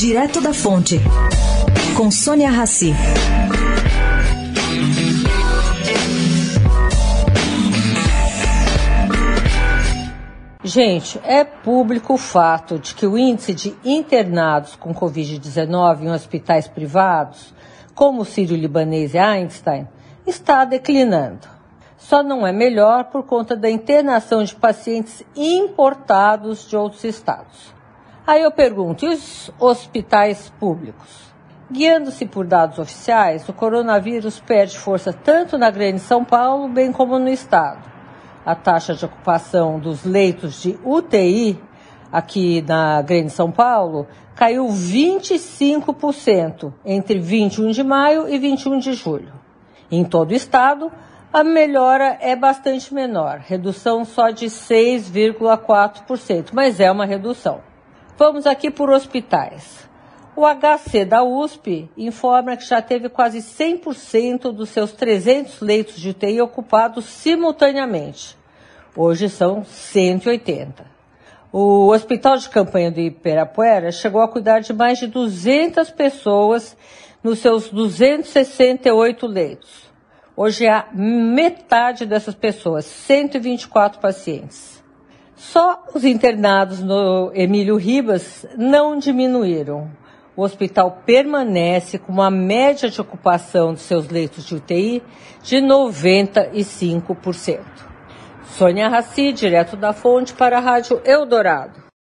Direto da Fonte, com Sônia Rassi. Gente, é público o fato de que o índice de internados com Covid-19 em hospitais privados, como o Sírio-Libanês e Einstein, está declinando. Só não é melhor por conta da internação de pacientes importados de outros estados. Aí eu pergunto, e os hospitais públicos? Guiando-se por dados oficiais, o coronavírus perde força tanto na Grande São Paulo, bem como no estado a taxa de ocupação dos leitos de UTI aqui na Grande São Paulo caiu 25% entre 21 de maio e 21 de julho. Em todo o estado, a melhora é bastante menor, redução só de 6,4%, mas é uma redução. Vamos aqui por hospitais. O HC da USP informa que já teve quase 100% dos seus 300 leitos de UTI ocupados simultaneamente. Hoje são 180. O Hospital de Campanha de Ibirapuera chegou a cuidar de mais de 200 pessoas nos seus 268 leitos. Hoje há metade dessas pessoas, 124 pacientes. Só os internados no Emílio Ribas não diminuíram o hospital permanece com uma média de ocupação de seus leitos de UTI de 95%. Sônia Raci, direto da fonte para a Rádio Eldorado.